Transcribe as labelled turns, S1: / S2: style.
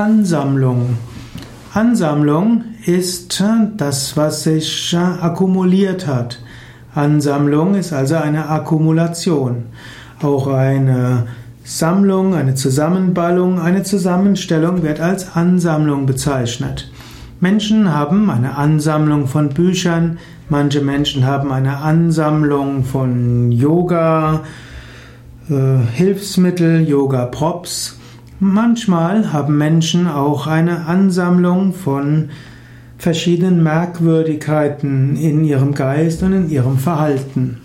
S1: Ansammlung. Ansammlung ist das, was sich akkumuliert hat. Ansammlung ist also eine Akkumulation. Auch eine Sammlung, eine Zusammenballung, eine Zusammenstellung wird als Ansammlung bezeichnet. Menschen haben eine Ansammlung von Büchern, manche Menschen haben eine Ansammlung von Yoga, äh, Hilfsmittel, Yoga Props. Manchmal haben Menschen auch eine Ansammlung von verschiedenen Merkwürdigkeiten in ihrem Geist und in ihrem Verhalten.